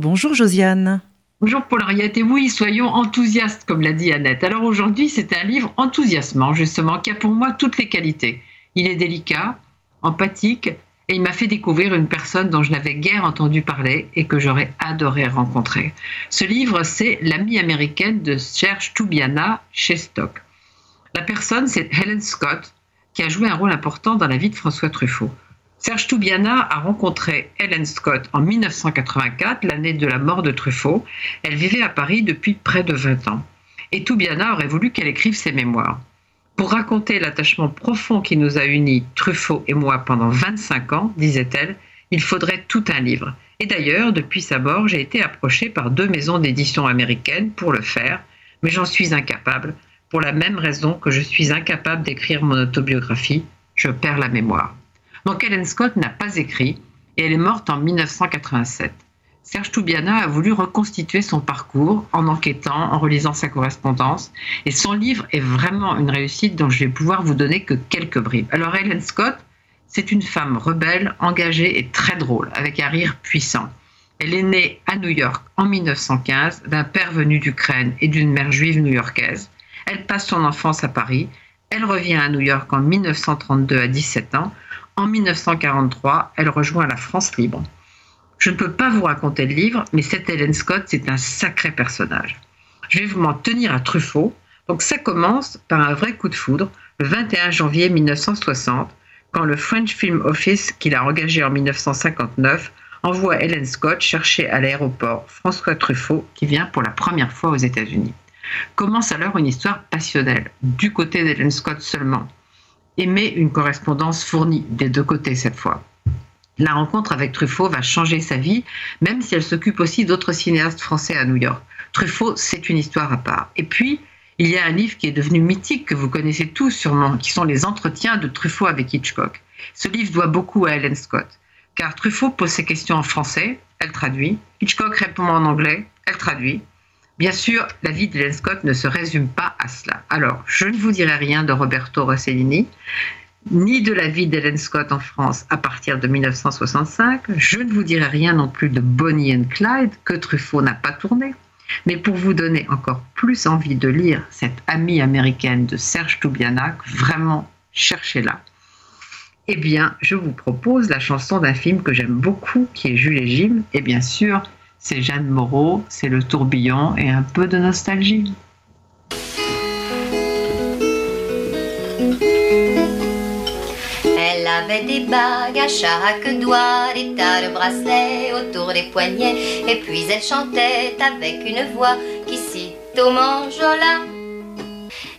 Bonjour Josiane. Bonjour Paul Ariette, et oui, soyons enthousiastes, comme l'a dit Annette. Alors aujourd'hui, c'est un livre enthousiasmant, justement, qui a pour moi toutes les qualités. Il est délicat, empathique, et il m'a fait découvrir une personne dont je n'avais guère entendu parler et que j'aurais adoré rencontrer. Ce livre, c'est L'amie américaine de Serge Toubiana chez Stock. La personne, c'est Helen Scott, qui a joué un rôle important dans la vie de François Truffaut. Serge Toubiana a rencontré Helen Scott en 1984, l'année de la mort de Truffaut. Elle vivait à Paris depuis près de 20 ans. Et Toubiana aurait voulu qu'elle écrive ses mémoires. Pour raconter l'attachement profond qui nous a unis, Truffaut et moi, pendant 25 ans, disait-elle, il faudrait tout un livre. Et d'ailleurs, depuis sa mort, j'ai été approchée par deux maisons d'édition américaines pour le faire, mais j'en suis incapable, pour la même raison que je suis incapable d'écrire mon autobiographie, je perds la mémoire. Donc Helen Scott n'a pas écrit, et elle est morte en 1987. Serge Toubiana a voulu reconstituer son parcours en enquêtant, en relisant sa correspondance. Et son livre est vraiment une réussite dont je vais pouvoir vous donner que quelques bribes. Alors Helen Scott, c'est une femme rebelle, engagée et très drôle, avec un rire puissant. Elle est née à New York en 1915 d'un père venu d'Ukraine et d'une mère juive new-yorkaise. Elle passe son enfance à Paris. Elle revient à New York en 1932 à 17 ans. En 1943, elle rejoint la France libre. Je ne peux pas vous raconter le livre, mais cette Helen Scott, c'est un sacré personnage. Je vais vous m'en tenir à Truffaut. Donc ça commence par un vrai coup de foudre, le 21 janvier 1960, quand le French Film Office, qu'il a engagé en 1959, envoie Helen Scott chercher à l'aéroport François Truffaut, qui vient pour la première fois aux États-Unis. Commence alors une histoire passionnelle, du côté d'Helen Scott seulement. Aimer une correspondance fournie des deux côtés cette fois. La rencontre avec Truffaut va changer sa vie, même si elle s'occupe aussi d'autres cinéastes français à New York. Truffaut, c'est une histoire à part. Et puis, il y a un livre qui est devenu mythique, que vous connaissez tous sûrement, qui sont les entretiens de Truffaut avec Hitchcock. Ce livre doit beaucoup à Helen Scott, car Truffaut pose ses questions en français, elle traduit, Hitchcock répond en anglais, elle traduit. Bien sûr, la vie d'Helen Scott ne se résume pas à cela. Alors, je ne vous dirai rien de Roberto Rossellini, ni de la vie d'Helen Scott en France à partir de 1965. Je ne vous dirai rien non plus de Bonnie and Clyde que Truffaut n'a pas tourné. Mais pour vous donner encore plus envie de lire cette amie américaine de Serge Toubiana, vraiment cherchez-la. Eh bien, je vous propose la chanson d'un film que j'aime beaucoup, qui est Jules et Jim. Et bien sûr, c'est Jeanne Moreau, c'est le tourbillon et un peu de nostalgie. avait des bagues à chaque doigt, des tas de bracelets autour des poignets, et puis elle chantait avec une voix qui cite au manjola.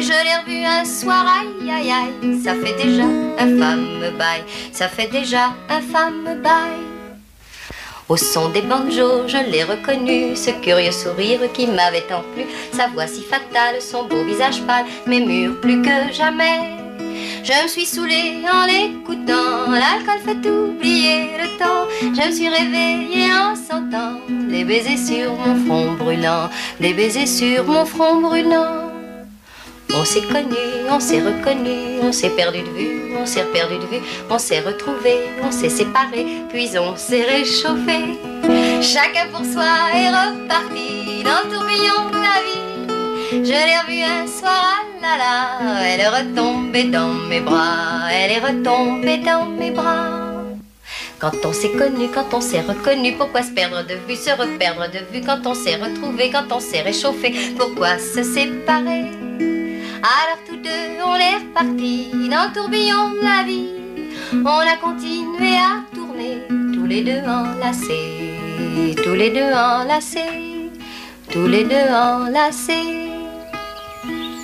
Je l'ai revu un soir, aïe aïe aïe, ça fait déjà un femme bail, ça fait déjà un femme bail. Au son des banjos, je l'ai reconnu, ce curieux sourire qui m'avait tant plu, sa voix si fatale, son beau visage pâle, murs plus que jamais. Je me suis saoulée en l'écoutant, l'alcool fait oublier le temps. Je me suis réveillée en sentant des baisers sur mon front brûlant, des baisers sur mon front brûlant. On s'est connu, on s'est reconnu, on s'est perdu de vue, on s'est perdu de vue, on s'est retrouvé, on s'est séparé, puis on s'est réchauffé. Chacun pour soi est reparti dans le tourbillon de la vie. Je l'ai revue un soir, ah là là, elle est retombée dans mes bras, elle est retombée dans mes bras. Quand on s'est connu, quand on s'est reconnu, pourquoi se perdre de vue, se reperdre de vue Quand on s'est retrouvé, quand on s'est réchauffé, pourquoi se séparer alors tous deux, on est repartis dans le tourbillon de la vie. On a continué à tourner, tous les deux enlacés, tous les deux enlacés, tous les deux enlacés.